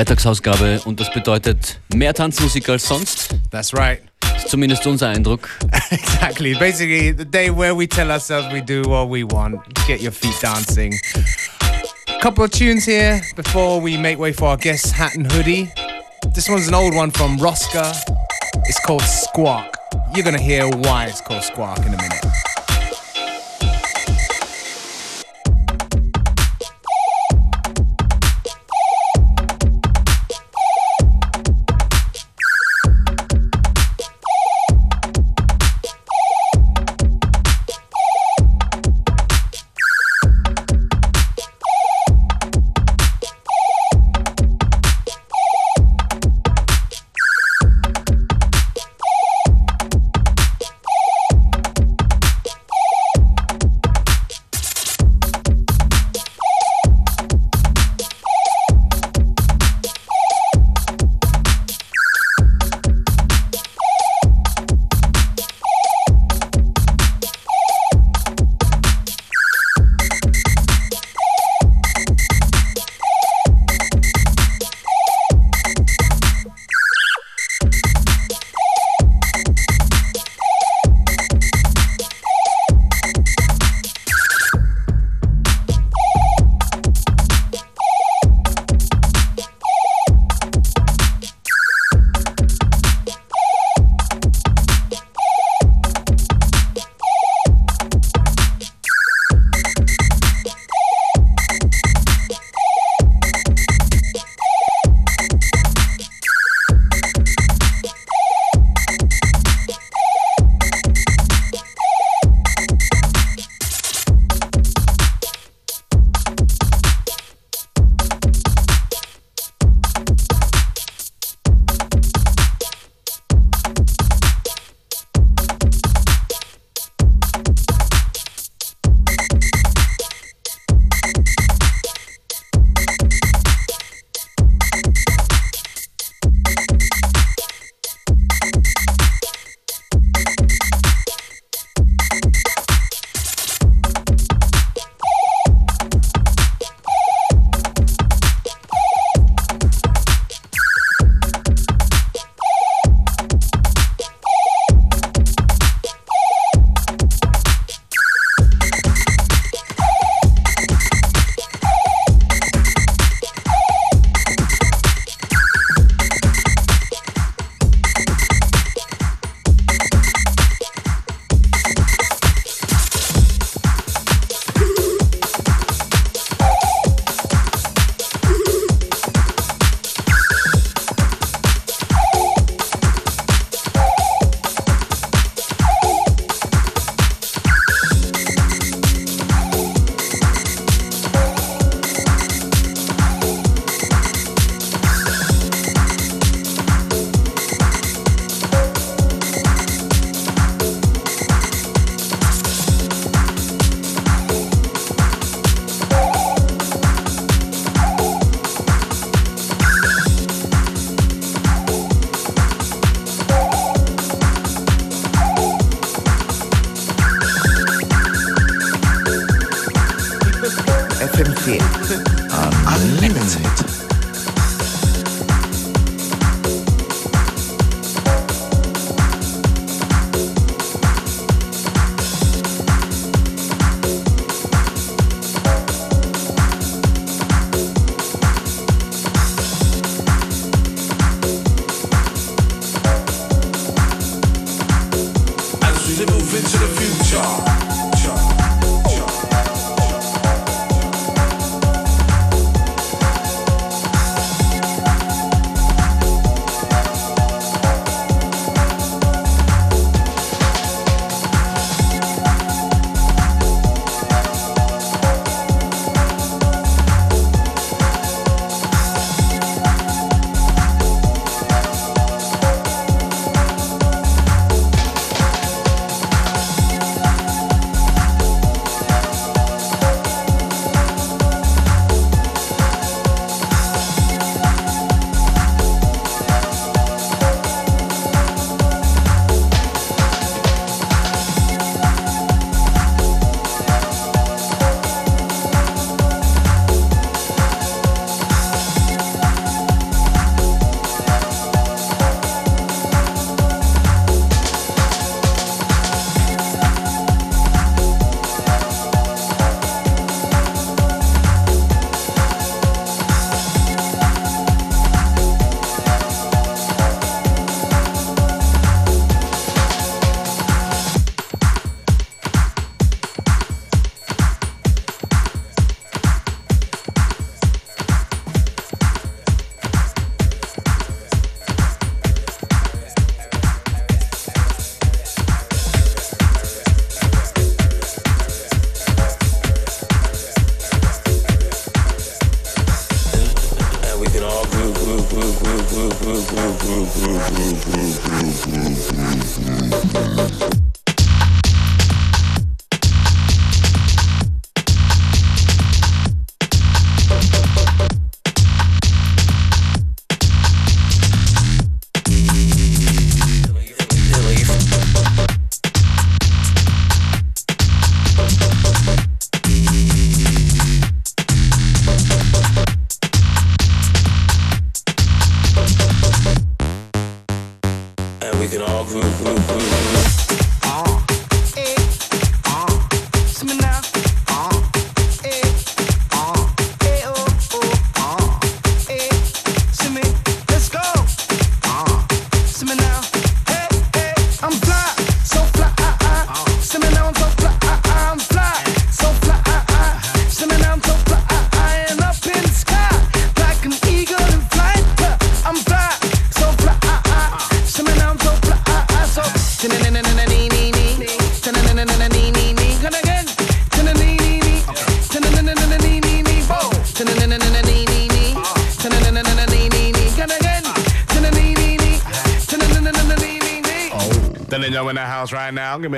Freitagsausgabe und das bedeutet mehr Tanzmusik als sonst. That's right. Ist zumindest unser Eindruck. exactly. Basically, the day where we tell ourselves we do what we want. Get your feet dancing. A couple of tunes here before we make way for our guest Hat and Hoodie. This one's an old one from Rosca. It's called Squawk. You're gonna hear why it's called Squawk in a minute.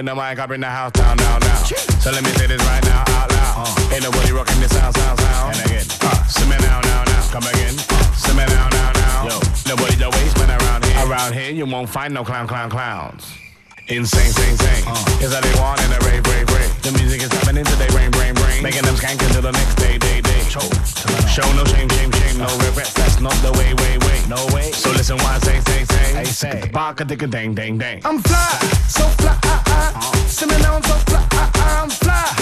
Me the mic, I bring the house down, down, down. So let me say this right now, out loud. Uh. Ain't nobody rocking this sound, sound, sound. And again, uh, see me now, now, now. Come again, uh, see me now, now, now. Yo, nobody the waste man around here. Around here, you won't find no clown, clown, clowns. Insane, sing, sing. Uh. Is that they want in a rave, rave, rave. The music is happening today, brain, brain, brain. Making them skank until the next day, day, day. Choke. Show no shame, shame, shame, no regrets. That's not the way, way, way. No way. So listen what I say, say, say. I say. Baka, dicka, dang, dang, dang. I'm fly, so fly. See me now I'm so fly, I'm fly, fly.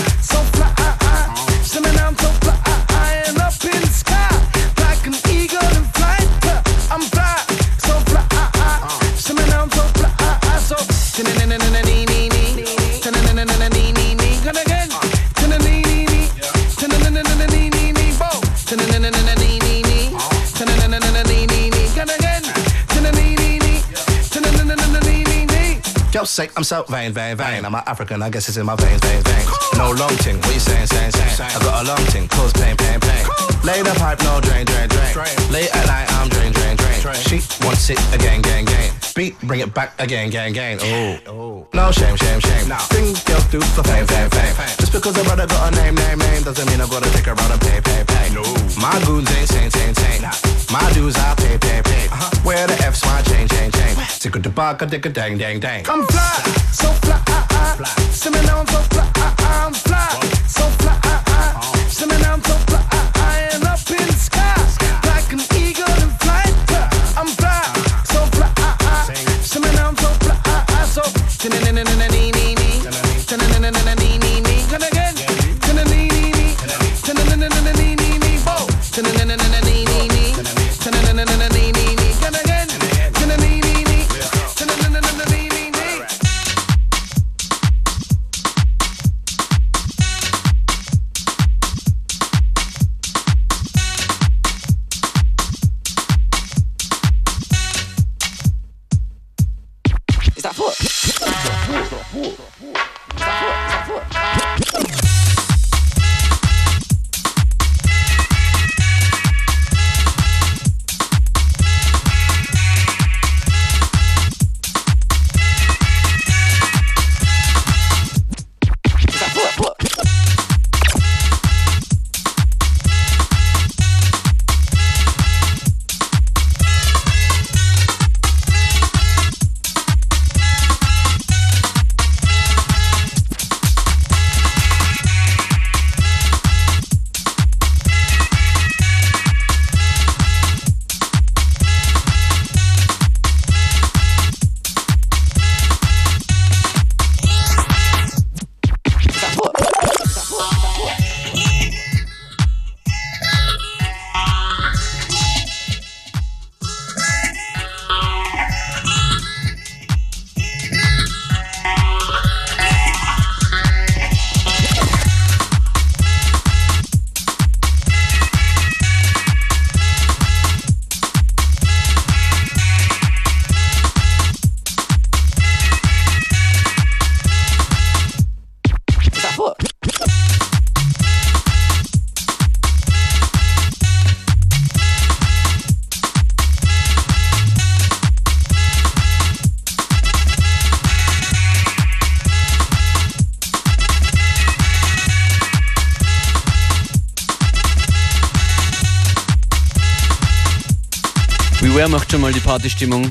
Yo, say I'm so vain, vain, vain. I'm an African, I guess it's in my veins, veins, veins. No long ting, what you saying, saying, saying? I got a long ting, cause pain, pain, pain. Lay the pipe, no drain, drain, drain. Late at night, I'm drain, drain, drain. She wants it again, gang, gang. Beat, bring it back again, gang, gang. Oh, oh. no shame, shame, shame. No. Things girls do for fame, fame, fame. Just because a brother got a name, name, name, doesn't mean I gotta take her out and pay, pay, pay. No. My goons ain't sane, sane, sane. My dues I pay, pay, pay. Uh-huh. Where the F's my chain, chain, chain. Tick a bar, a dick a dang, dang, dang. I'm fly, so fly. See me now I'm so fly. I'm fly, so fly. See me now I'm so fly. Partystimmung.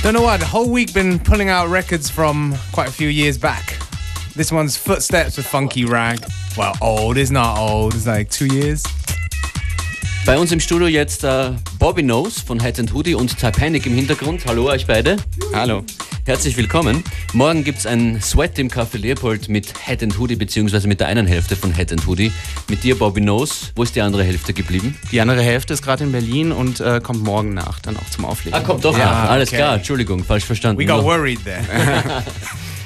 Don't know what, the whole week been pulling out records from quite a few years back. This one's Footsteps with Funky Rag. Well, old, it's not old, it's like two years. Bei uns im Studio jetzt äh, Bobby Nose von Head and Hoodie und Titanic im Hintergrund. Hallo euch beide. Hallo. Herzlich willkommen. Morgen gibt es ein Sweat im Café Leopold mit Head and Hoodie, beziehungsweise mit der einen Hälfte von Head and Hoodie. Mit dir, Bobby Nose. Wo ist die andere Hälfte geblieben? Die andere Hälfte ist gerade in Berlin und äh, kommt morgen nach, dann auch zum Auflegen. Ah, kommt doch Ja, nach. Alles okay. klar, Entschuldigung, falsch verstanden. We got worried there.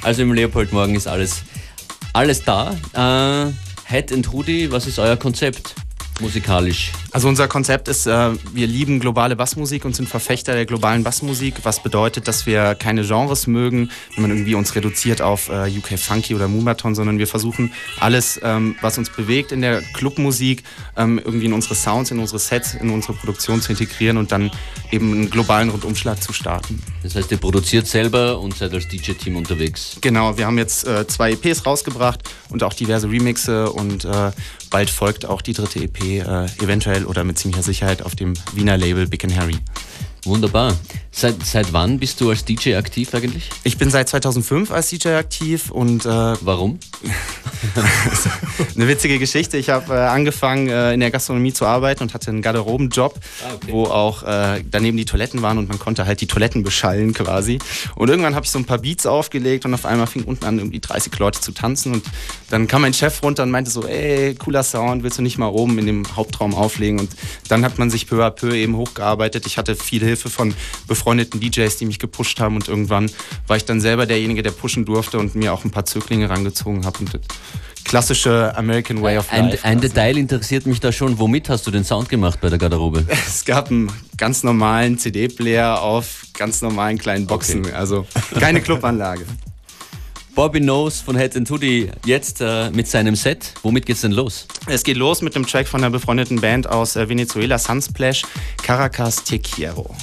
Also im Leopold morgen ist alles, alles da. Äh, Head and Hoodie, was ist euer Konzept musikalisch? Also unser Konzept ist, äh, wir lieben globale Bassmusik und sind Verfechter der globalen Bassmusik, was bedeutet, dass wir keine Genres mögen, wenn man irgendwie uns reduziert auf äh, UK Funky oder Moomaton, sondern wir versuchen alles, ähm, was uns bewegt in der Clubmusik, ähm, irgendwie in unsere Sounds, in unsere Sets, in unsere Produktion zu integrieren und dann eben einen globalen Rundumschlag zu starten. Das heißt, ihr produziert selber und seid als DJ-Team unterwegs. Genau, wir haben jetzt äh, zwei EPs rausgebracht und auch diverse Remixe und bald folgt auch die dritte EP äh, oder mit ziemlicher Sicherheit auf dem Wiener Label Big Harry. Wunderbar. Seit, seit wann bist du als DJ aktiv eigentlich? Ich bin seit 2005 als DJ aktiv und äh, Warum? eine witzige Geschichte. Ich habe äh, angefangen äh, in der Gastronomie zu arbeiten und hatte einen Garderobenjob, Ah, okay. wo auch äh, daneben die Toiletten waren und man konnte halt die Toiletten beschallen quasi. Und irgendwann habe ich so ein paar Beats aufgelegt und auf einmal fing unten an irgendwie 30 Leute zu tanzen und dann kam mein Chef runter und meinte so, ey, cooler Sound, willst du nicht mal oben in dem Hauptraum auflegen? Und dann hat man sich peu à peu eben hochgearbeitet. Ich hatte viel Hilfe von befreundeten DJs, die mich gepusht haben und irgendwann war ich dann selber derjenige, der pushen durfte und mir auch ein paar Zöglinge rangezogen habe. Und klassische American Way of Ein, Life. ein quasi. Detail interessiert mich da schon. Womit hast du den Sound gemacht bei der Garderobe? Es gab einen ganz normalen CD-Player auf ganz normalen kleinen Boxen. Also keine Clubanlage. Bobby Nose von Head and Hoodie jetzt äh, mit seinem Set. Womit geht's denn los? Es geht los mit einem Track von einer befreundeten Band aus äh, Venezuela, Sunsplash, Caracas Te Quiero.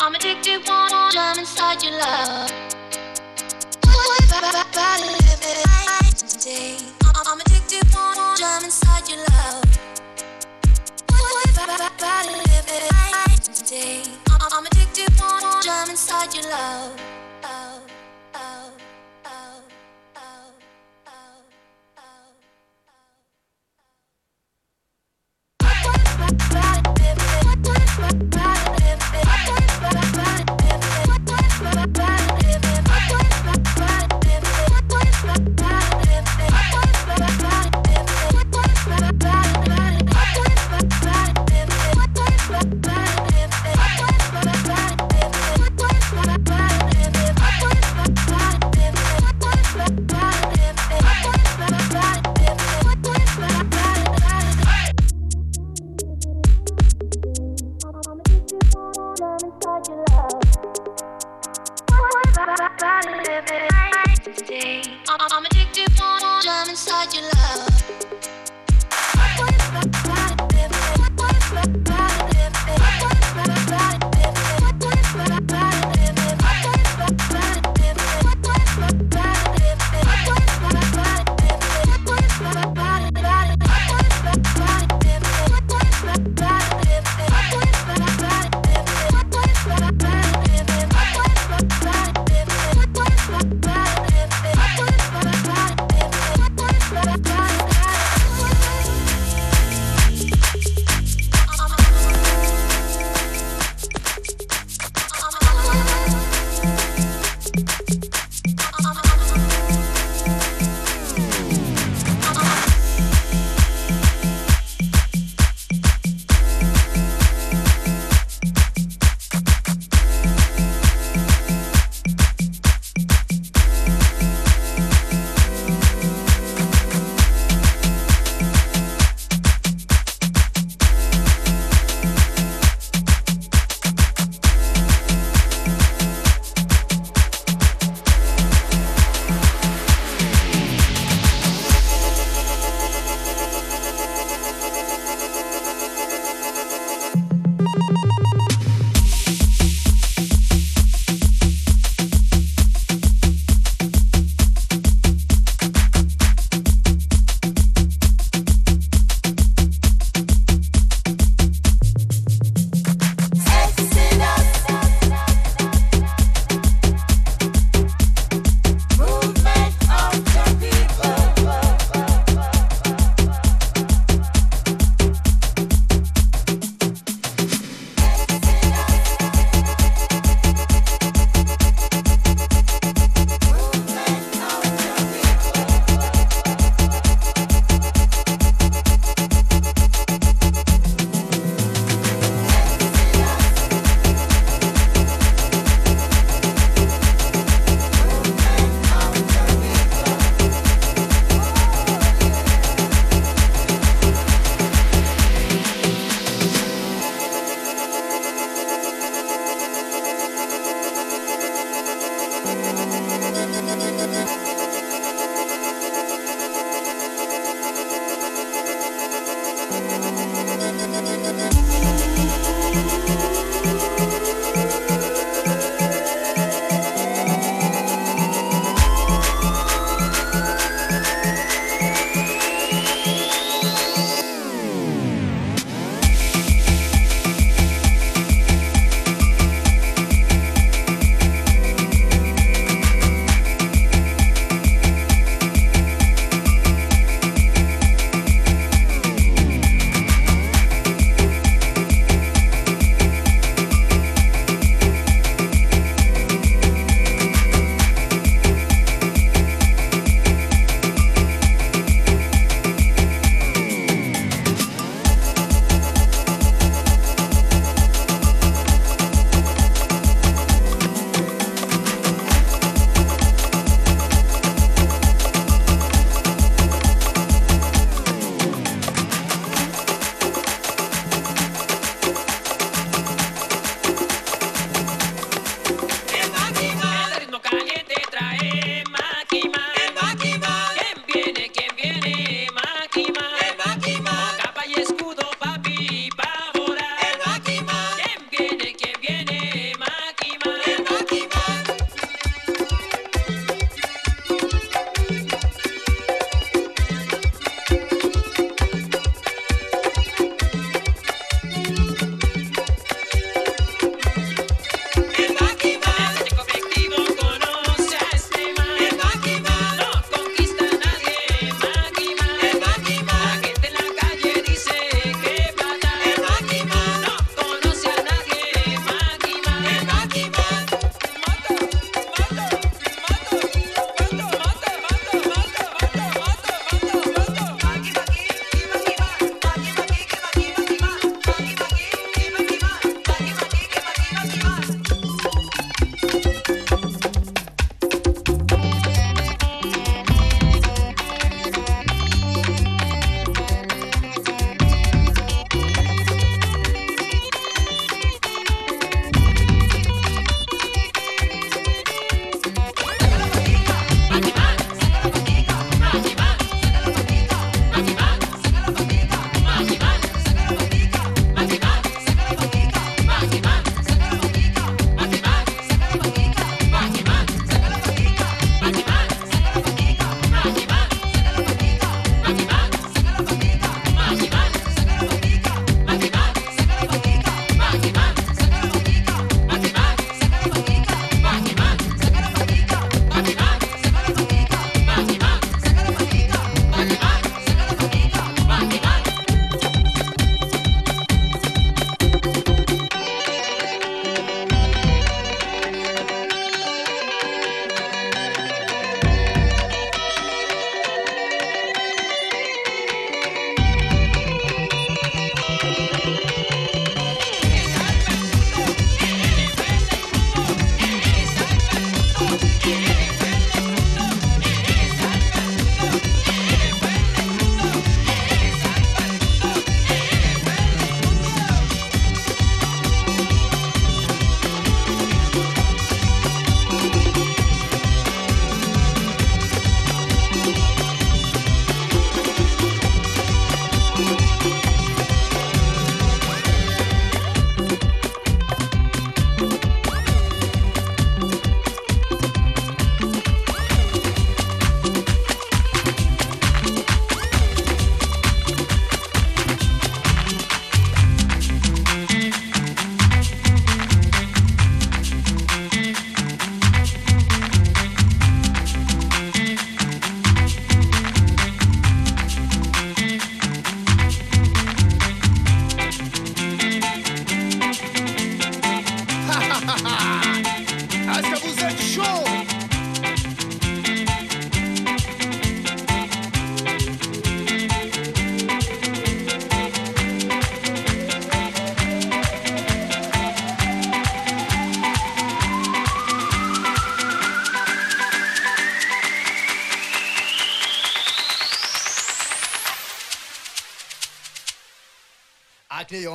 I'm addicted, want I'm inside your love. I'm addicted, want I'm inside your love. I'm addicted, want I'm inside your love. I'm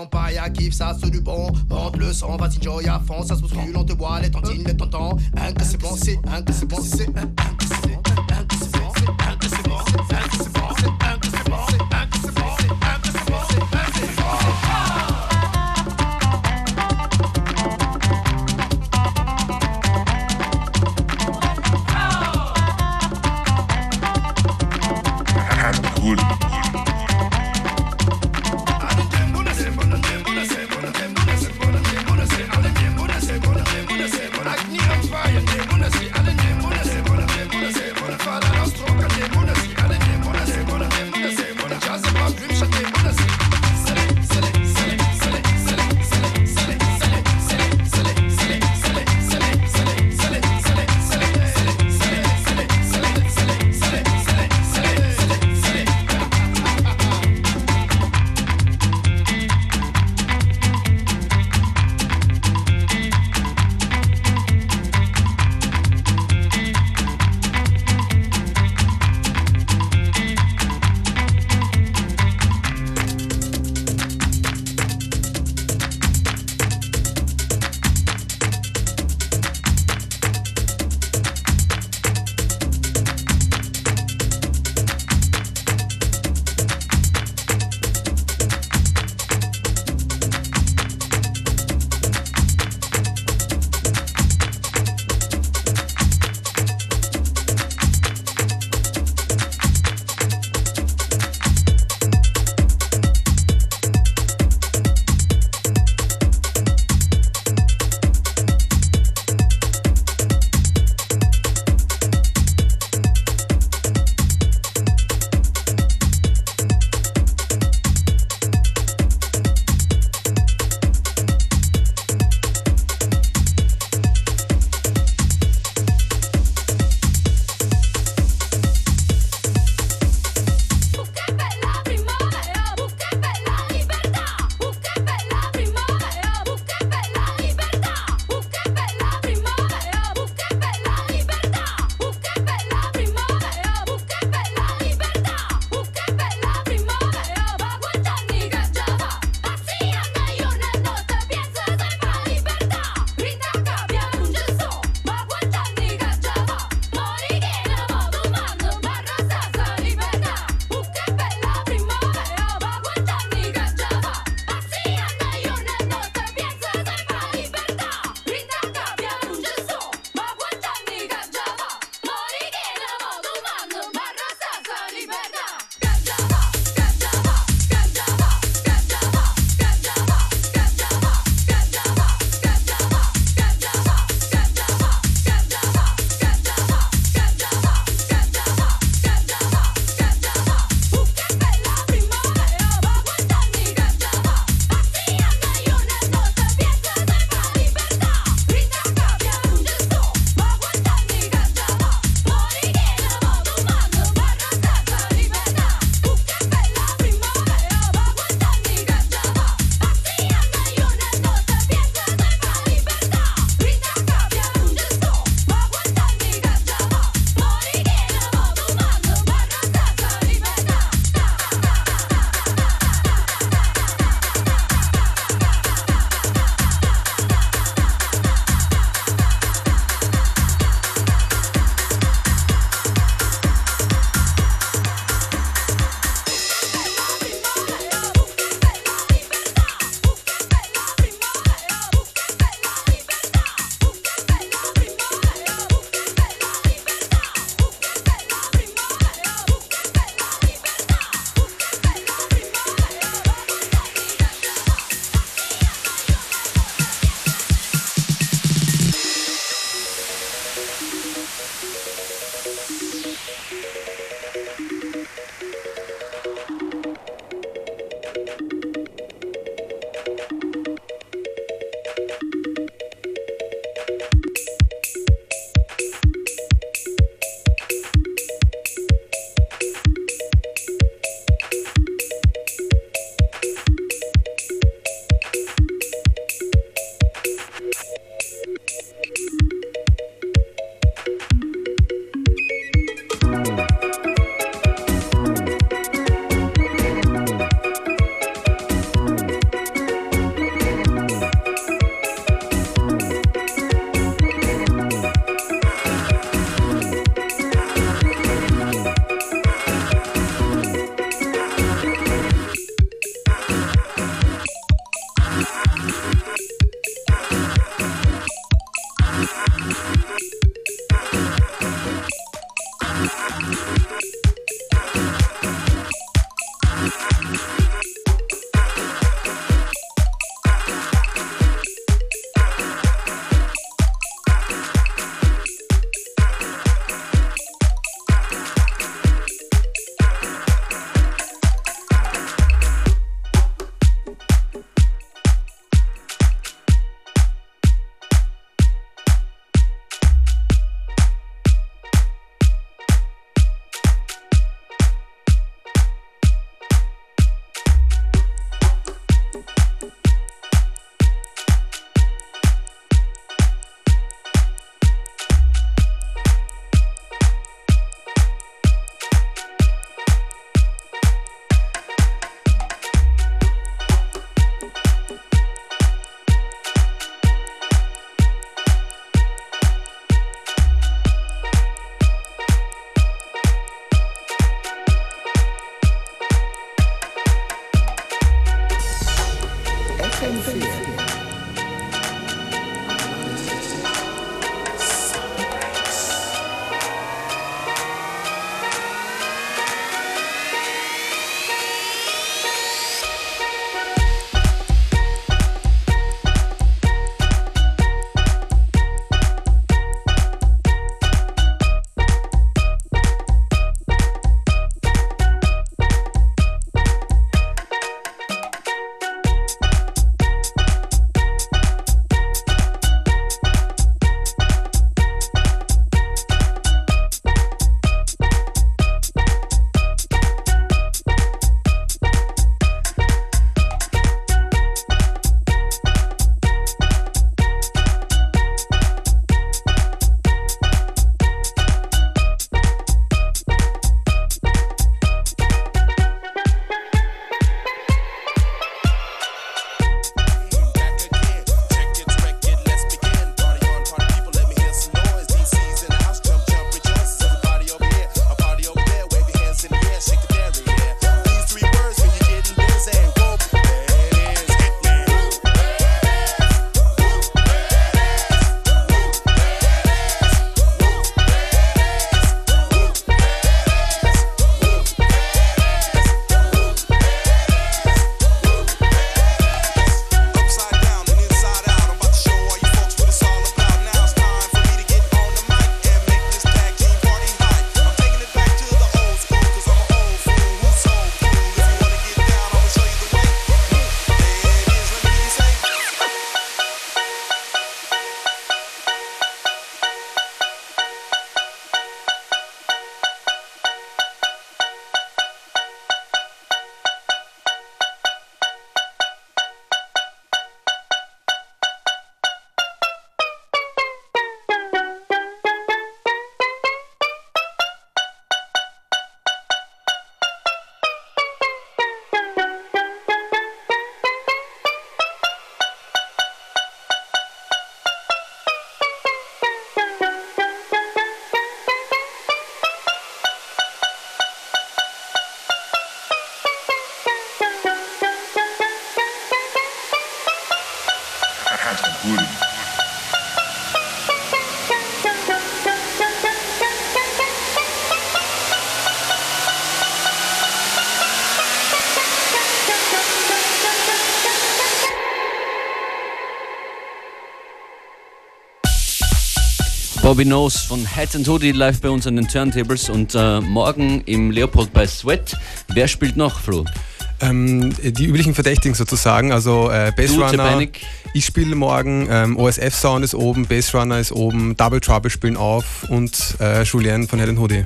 Paille, à kiff, ça c'est du bon. Monte le son, vas-y, joy à fond, ça se bouscule, on te voit, les tantines, les tontons. Un que c'est bon, c'est un que c'est bon, c'est un que c'est bon, un que c'est bon, un que c'est bon, un que c'est bon, Bobby Knows von Hat and Hoodie live bei uns an den Turntables und äh, morgen im Leopold bei Sweat. Wer spielt noch, Flo? Ähm, die üblichen Verdächtigen sozusagen, also äh, Bassrunner. Ich spiele morgen, ähm, OSF Sound ist oben, Bassrunner ist oben, Double Trouble spielen auf und äh, Julien von Head Hoodie.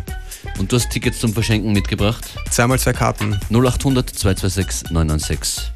Und du hast Tickets zum Verschenken mitgebracht? Zweimal zwei Karten. 0800 226 996.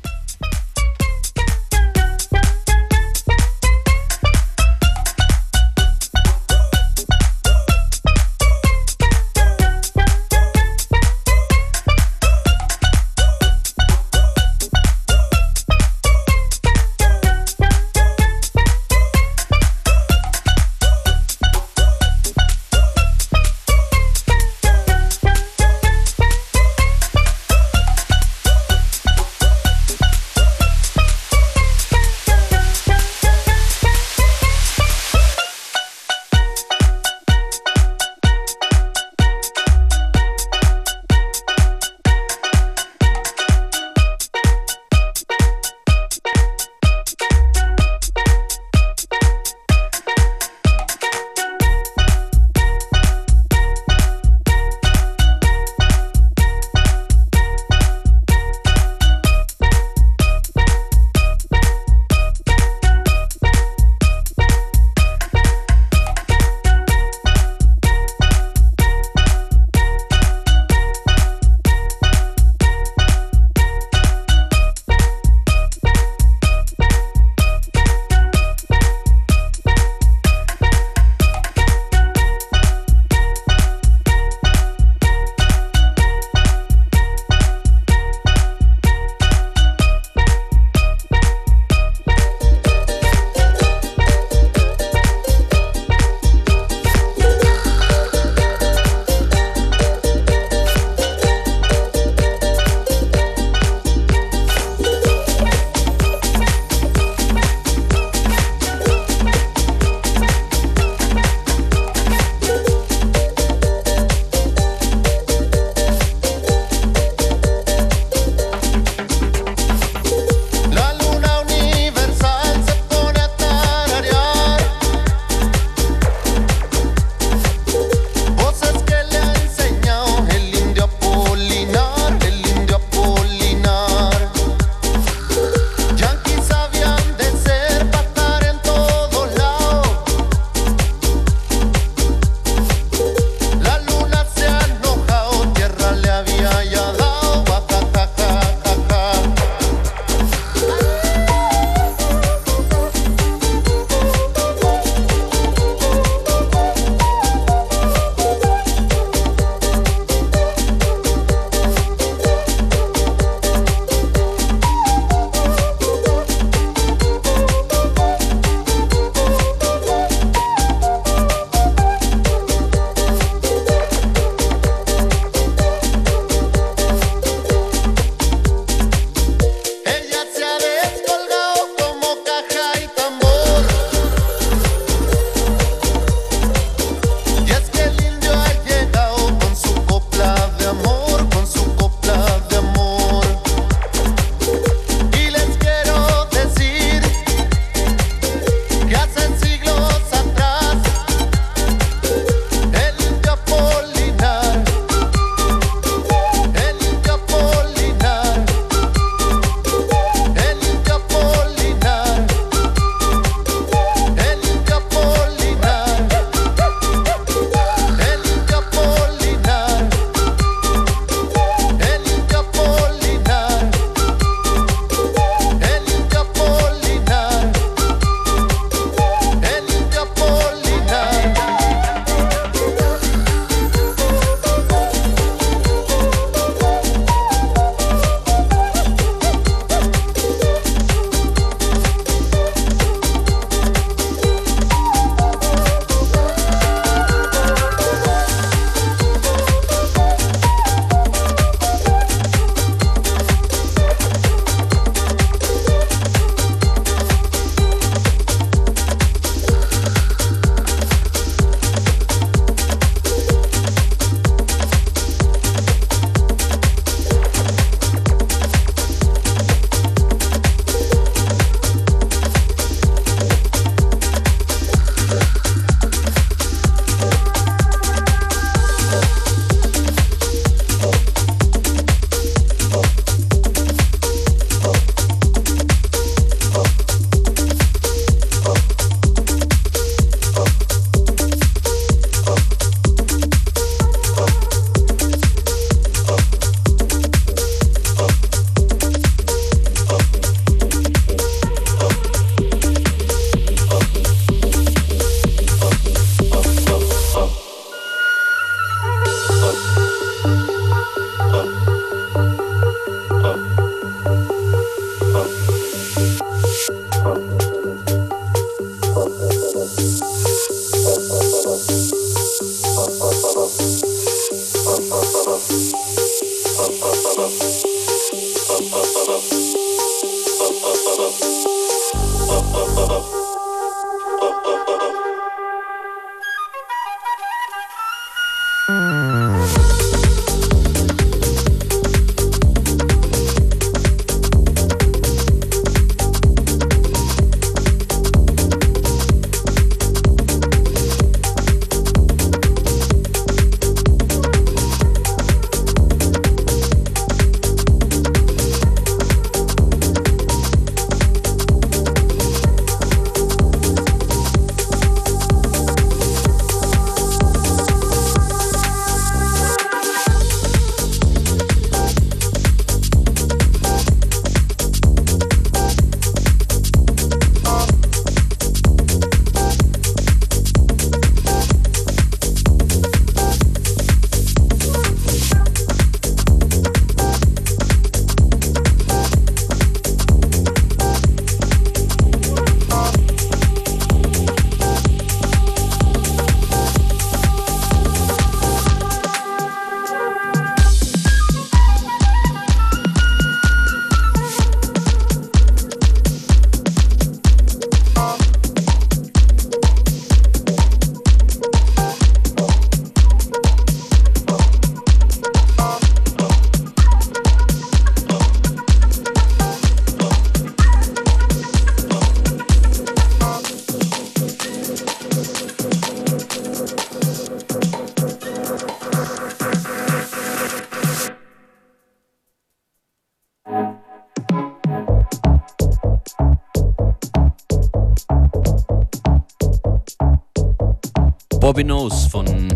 Bobby Knows von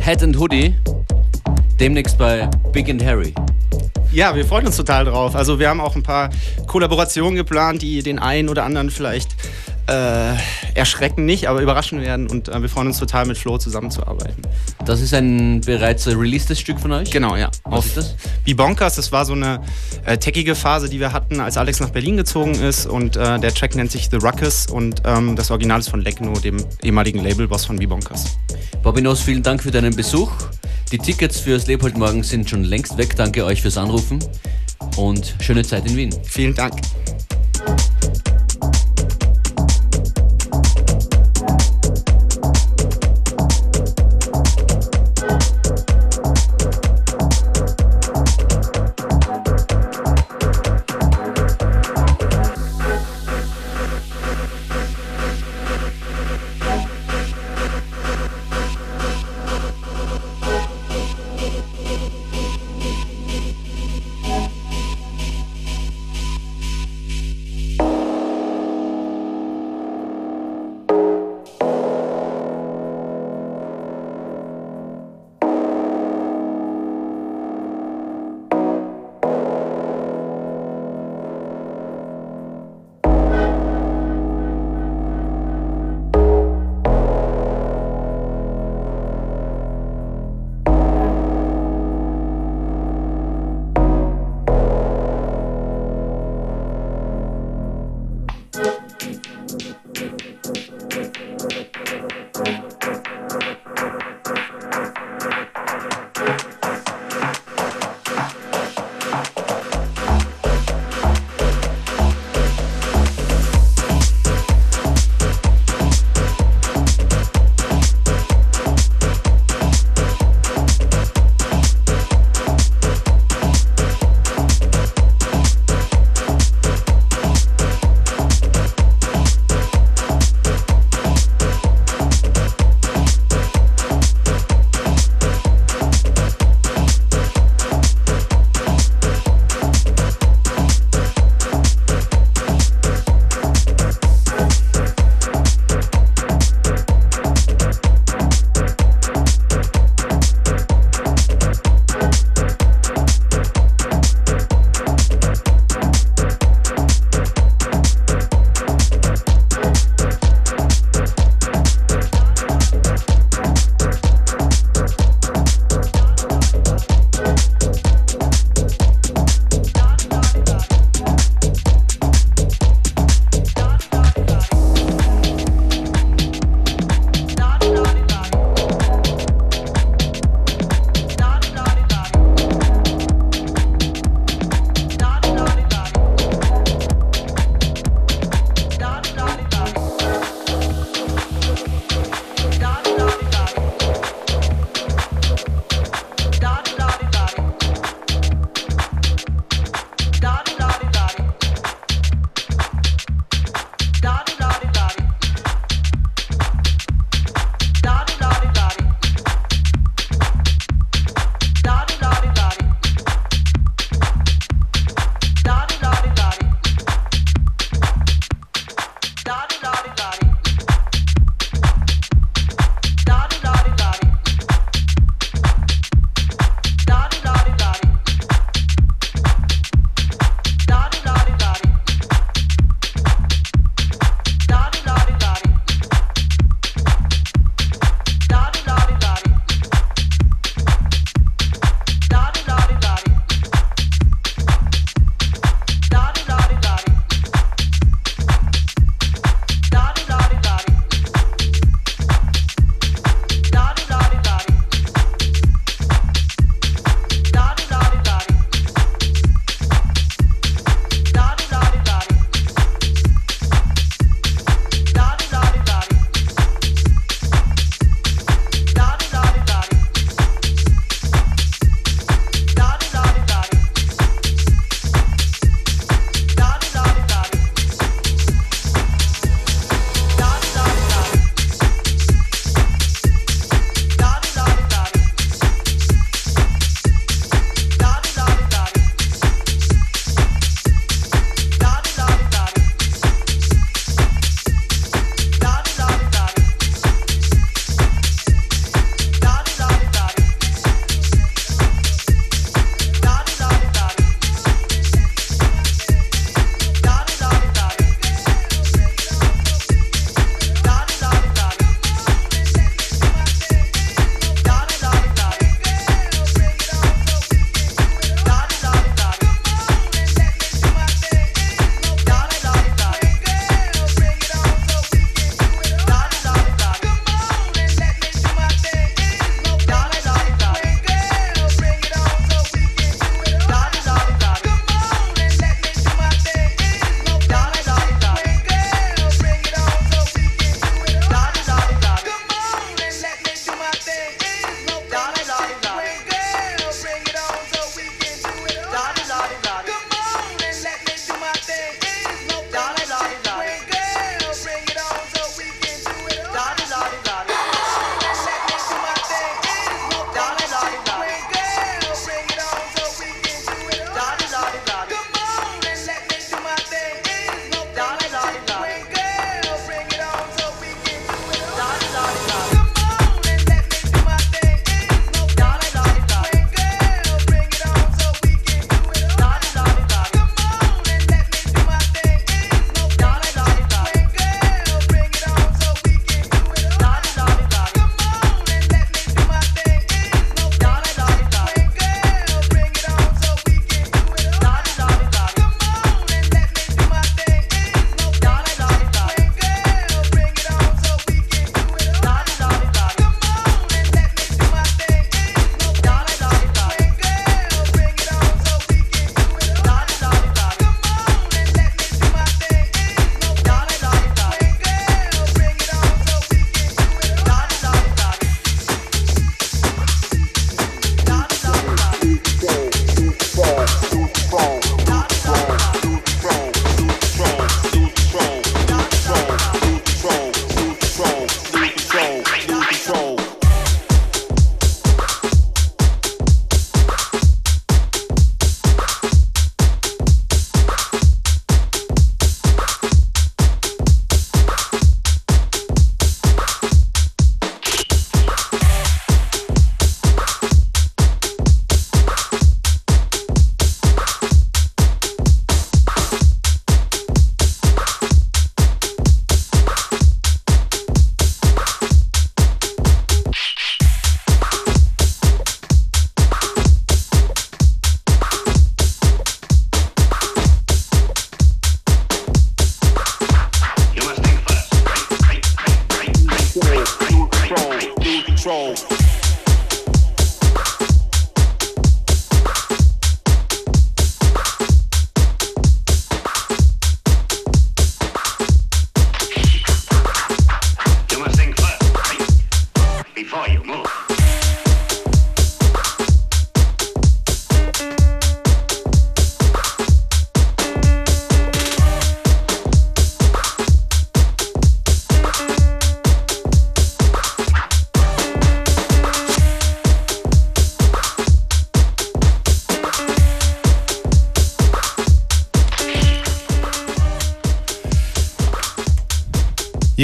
Head and Hoodie. Demnächst bei Big and Harry. Ja, wir freuen uns total drauf. Also wir haben auch ein paar Kollaborationen geplant, die den einen oder anderen vielleicht äh, erschrecken nicht, aber überraschen werden. Und äh, wir freuen uns total mit Flo zusammenzuarbeiten. Das ist ein bereits released Stück von euch? Genau, ja. Was ist das? Bonkers, das war so eine äh, techige Phase, die wir hatten, als Alex nach Berlin gezogen ist. Und äh, der Track nennt sich The Ruckus und ähm, das Original ist von Legno, dem ehemaligen Labelboss von Bonkers. Bobby vielen Dank für deinen Besuch. Die Tickets fürs Leopold Morgen sind schon längst weg. Danke euch fürs Anrufen und schöne Zeit in Wien. Vielen Dank.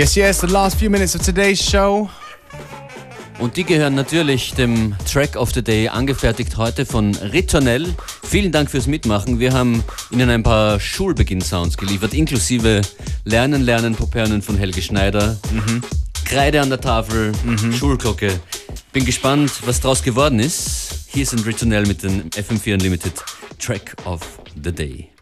Yes, yes, the last few minutes of today's show. Und die gehören natürlich dem Track of the Day, angefertigt heute von Ritornell. Vielen Dank fürs Mitmachen. Wir haben Ihnen ein paar Schulbeginn-Sounds geliefert, inklusive Lernen, Lernen, Popernen von Helge Schneider, Kreide an der Tafel, Schulglocke. Bin gespannt, was draus geworden ist. Hier sind Ritornell mit dem FM4 Unlimited Track of the Day.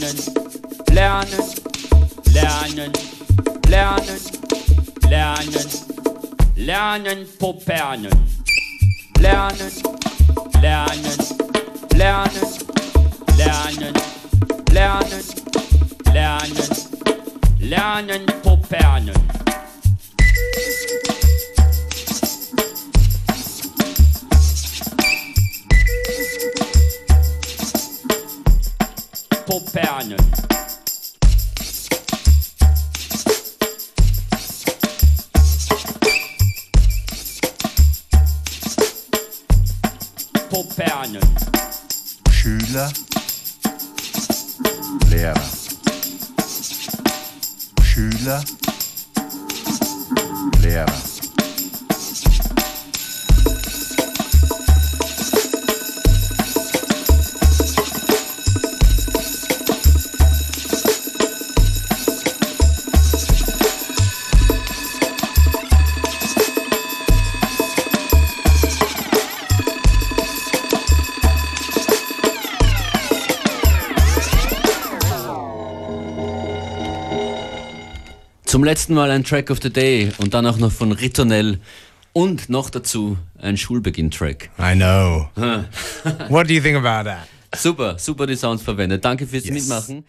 Lernen, lernen, lernen, lernen, lernen, lernen, Popernen. Lernen, lernen, lernen, lernen, lernen, lernen, lernen, Popernen. Popernen. Popernen. Schüler, Lehrer. Schüler, Lehrer. Zum letzten Mal ein Track of the Day und dann auch noch von Ritornell und noch dazu ein Schulbeginn-Track. I know. What do you think about that? Super, super die Sounds verwendet. Danke fürs Mitmachen.